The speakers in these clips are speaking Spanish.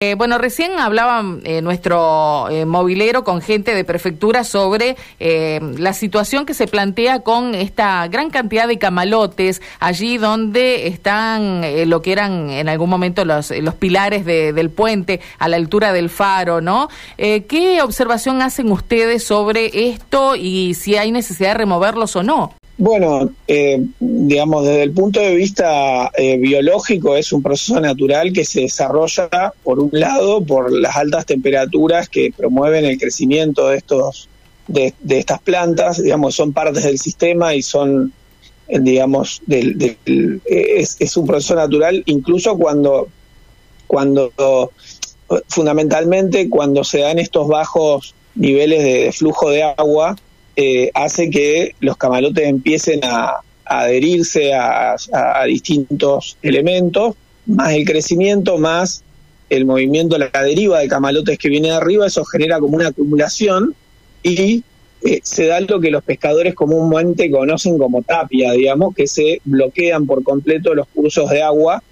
Eh, bueno, recién hablaba eh, nuestro eh, movilero con gente de prefectura sobre la situación que se plantea con esta gran cantidad de camalotes allí donde están lo que eran en algún momento los pilares del puente a la altura del faro, ¿no? ¿Qué observación hacen ustedes sobre esto y si hay necesidad de removerlos o no? Bueno, eh, digamos, desde el punto de vista eh, biológico es un proceso natural que se desarrolla, por un lado, por las altas temperaturas que promueven el crecimiento de estos de, estas plantas, digamos, son partes del sistema y son, eh, digamos, del, es, un proceso natural, incluso cuando, cuando fundamentalmente cuando se dan estos bajos niveles de flujo de agua, eh, hace que los camalotes empiecen a, adherirse a, distintos elementos, más el crecimiento, más el movimiento, la deriva de camalotes que viene de arriba, eso genera como una acumulación y eh, se da lo que los pescadores comúnmente conocen como tapia, digamos, que se bloquean por completo los cursos de agua.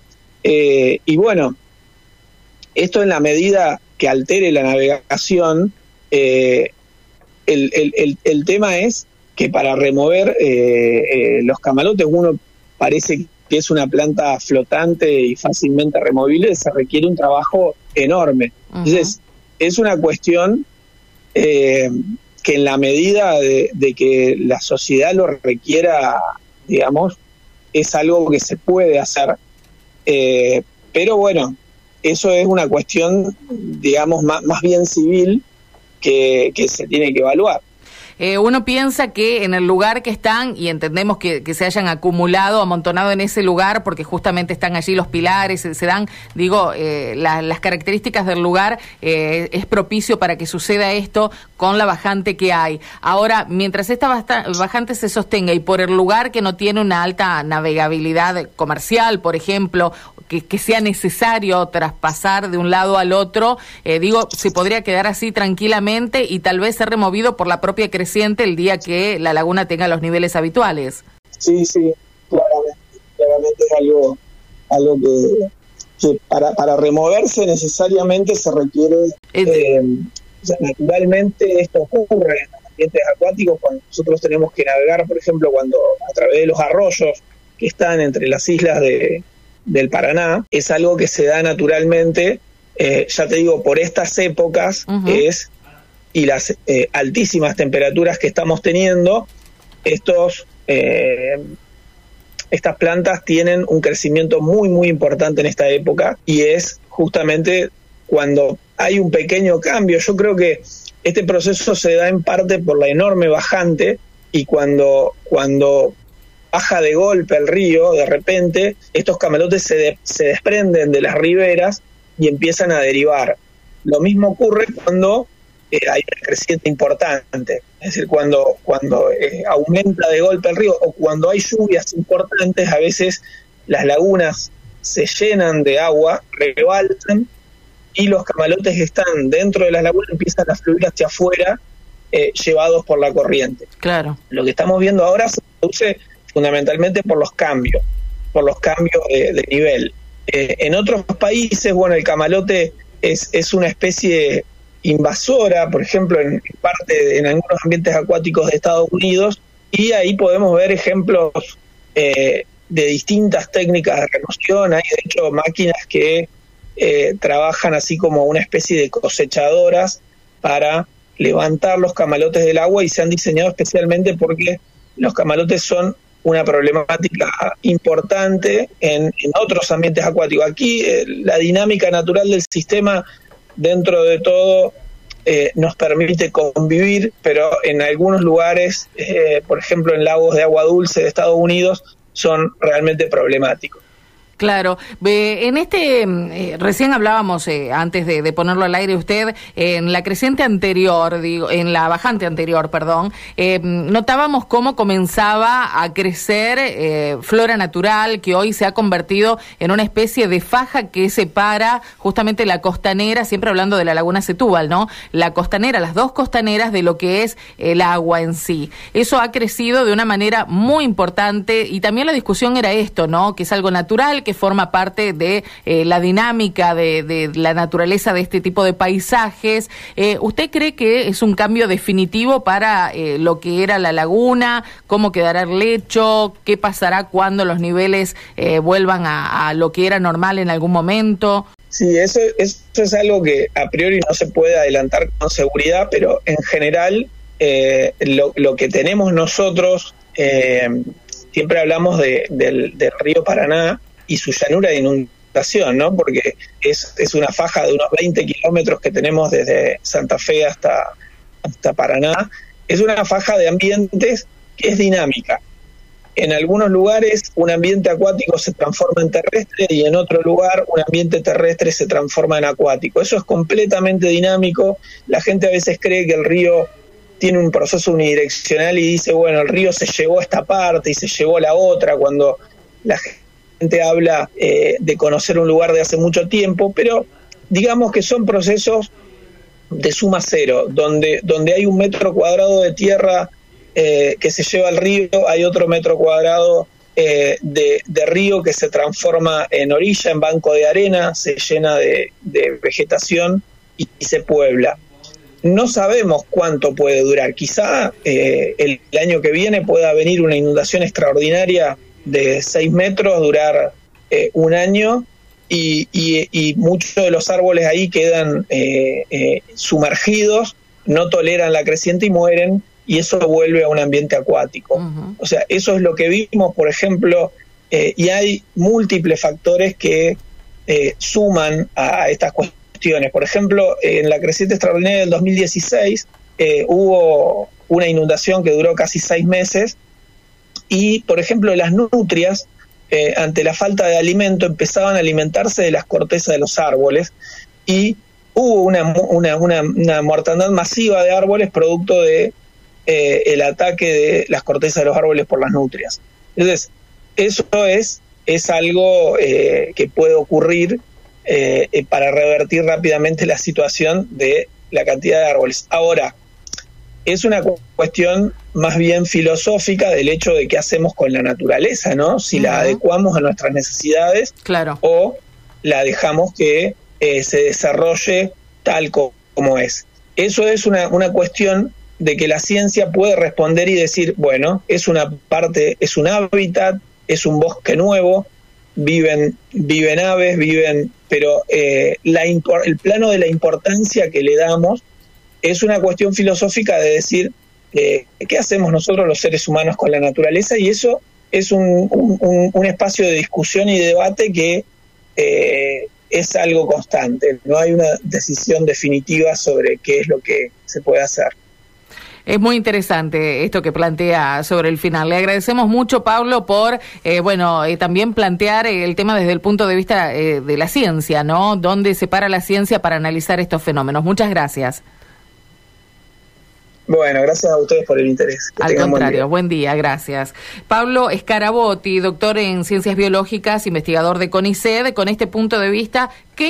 Eh, y bueno, esto en la medida que altere la navegación, el, el, tema es que para remover eh, eh, los camalotes uno parece que es una planta flotante y fácilmente removible, se requiere un trabajo enorme. Entonces, es una cuestión eh, que en la medida de, que la sociedad lo requiera, digamos, es algo que se puede hacer. pero bueno, eso es una cuestión, digamos, más, más bien civil que, se tiene que evaluar. Eh, uno piensa que en el lugar que están, y entendemos que, se hayan acumulado, amontonado en ese lugar, porque justamente están allí los pilares, se, dan, digo, eh, las características del lugar, eh, es propicio para que suceda esto con la bajante que hay. Ahora, mientras esta bajante se sostenga y por el lugar que no tiene una alta navegabilidad comercial, por ejemplo, que, sea necesario traspasar de un lado al otro, eh, digo, se podría quedar así tranquilamente y tal vez ser removido por la propia creciente el día que la laguna tenga los niveles habituales. Sí, sí, claramente, claramente es algo, algo que, para, para removerse necesariamente se requiere, eh, naturalmente esto ocurre en los ambientes acuáticos cuando nosotros tenemos que navegar, por ejemplo, cuando a través de los arroyos que están entre las islas de, del Paraná, es algo que se da naturalmente, eh, ya te digo, por estas épocas es y las eh, altísimas temperaturas que estamos teniendo, estos, eh, estas plantas tienen un crecimiento muy, muy importante en esta época y es justamente cuando hay un pequeño cambio. Yo creo que este proceso se da en parte por la enorme bajante y cuando, cuando baja de golpe el río, de repente estos camalotes se, se desprenden de las riberas y empiezan a derivar. Lo mismo ocurre cuando eh, hay una creciente importante, es decir, cuando, cuando eh, aumenta de golpe el río o cuando hay lluvias importantes, a veces las lagunas se llenan de agua, rebalsan y los camalotes que están dentro de las lagunas empiezan a fluir hacia afuera, eh, llevados por la corriente. Claro. Lo que estamos viendo ahora se produce fundamentalmente por los cambios, por los cambios de, nivel. Eh, en otros países, bueno, el camalote es, es una especie invasora, por ejemplo, en parte en algunos ambientes acuáticos de Estados Unidos, y ahí podemos ver ejemplos eh, de distintas técnicas de remoción. Hay, de hecho, máquinas que eh, trabajan así como una especie de cosechadoras para levantar los camalotes del agua y se han diseñado especialmente porque los camalotes son una problemática importante en, otros ambientes acuáticos. Aquí eh, la dinámica natural del sistema, dentro de todo, eh, nos permite convivir, pero en algunos lugares, eh, por ejemplo en lagos de agua dulce de Estados Unidos, son realmente problemáticos. Claro, en este, mm, eh, recién hablábamos, eh, antes de, ponerlo al aire usted, en la creciente anterior, digo, en la bajante anterior, perdón, eh, notábamos cómo comenzaba a crecer flora natural que hoy se ha convertido en una especie de faja que separa justamente la costanera, siempre hablando de la laguna Setúbal, ¿no? La costanera, las dos costaneras de lo que es el agua en sí. Eso ha crecido de una manera muy importante y también la discusión era esto, ¿no? Que es algo natural que forma parte de eh, la dinámica de, la naturaleza de este tipo de paisajes. Eh, ¿Usted cree que es un cambio definitivo para eh, lo que era la laguna? ¿Cómo quedará el lecho? ¿Qué pasará cuando los niveles vuelvan a, lo que era normal en algún momento? Sí, eso, es algo que a priori no se puede adelantar con seguridad, pero en general lo, lo, que tenemos nosotros siempre hablamos de, del, río Paraná y su llanura de inundación, ¿no? Porque es, es una faja de unos 20 kilómetros que tenemos desde Santa Fe hasta, hasta Paraná. Es una faja de ambientes que es dinámica. En algunos lugares un ambiente acuático se transforma en terrestre y en otro lugar un ambiente terrestre se transforma en acuático. Eso es completamente dinámico. La gente a veces cree que el río tiene un proceso unidireccional y dice, bueno, el río se llevó a esta parte y se llevó a la otra, cuando la habla eh, de conocer un lugar de hace mucho tiempo, pero digamos que son procesos de suma cero, donde, donde hay un metro cuadrado de tierra eh, que se lleva al río, hay otro metro cuadrado eh, de, río que se transforma en orilla, en banco de arena, se llena de, vegetación y se puebla no sabemos cuánto puede durar. Quizá eh, el, año que viene pueda venir una inundación extraordinaria de 6 metros, durar eh, un año y, muchos de los árboles ahí quedan eh, sumergidos, no toleran la creciente y mueren y eso vuelve a un ambiente acuático. O sea, eso es lo que vimos, por ejemplo, y hay múltiples factores que suman a estas cuestiones por ejemplo, en la creciente extraordinaria del 2016 eh, hubo una inundación que duró casi seis meses y, por ejemplo, las nutrias, eh, ante la falta de alimento, empezaban a alimentarse de las cortezas de los árboles y hubo una, una, mortandad masiva de árboles producto de eh, el ataque de las cortezas de los árboles por las nutrias. Entonces, eso es, es algo que puede ocurrir eh, eh, para revertir rápidamente la situación de la cantidad de árboles. Ahora, es una cuestión más bien filosófica del hecho de qué hacemos con la naturaleza, ¿no? Si la adecuamos a nuestras necesidades claro. o la dejamos que eh, se desarrolle tal como es. Eso es una, una cuestión de que la ciencia puede responder y decir, bueno, es una parte, es un hábitat, es un bosque nuevo, viven, viven aves, viven, pero eh, la, el plano de la importancia que le damos es una cuestión filosófica de decir eh, qué hacemos nosotros los seres humanos con la naturaleza y eso es un, espacio de discusión y debate que eh, es algo constante, no hay una decisión definitiva sobre qué es lo que se puede hacer. Es muy interesante esto que plantea sobre el final. Le agradecemos mucho, Pablo, por, eh, bueno, también plantear el tema desde el punto de vista de la ciencia, ¿no? ¿Dónde se para la ciencia para analizar estos fenómenos? Muchas gracias. Bueno, gracias a ustedes por el interés. Al contrario, buen día. gracias. Pablo Escarabotti, doctor en ciencias biológicas, investigador de CONICET, con este punto de vista, ¿qué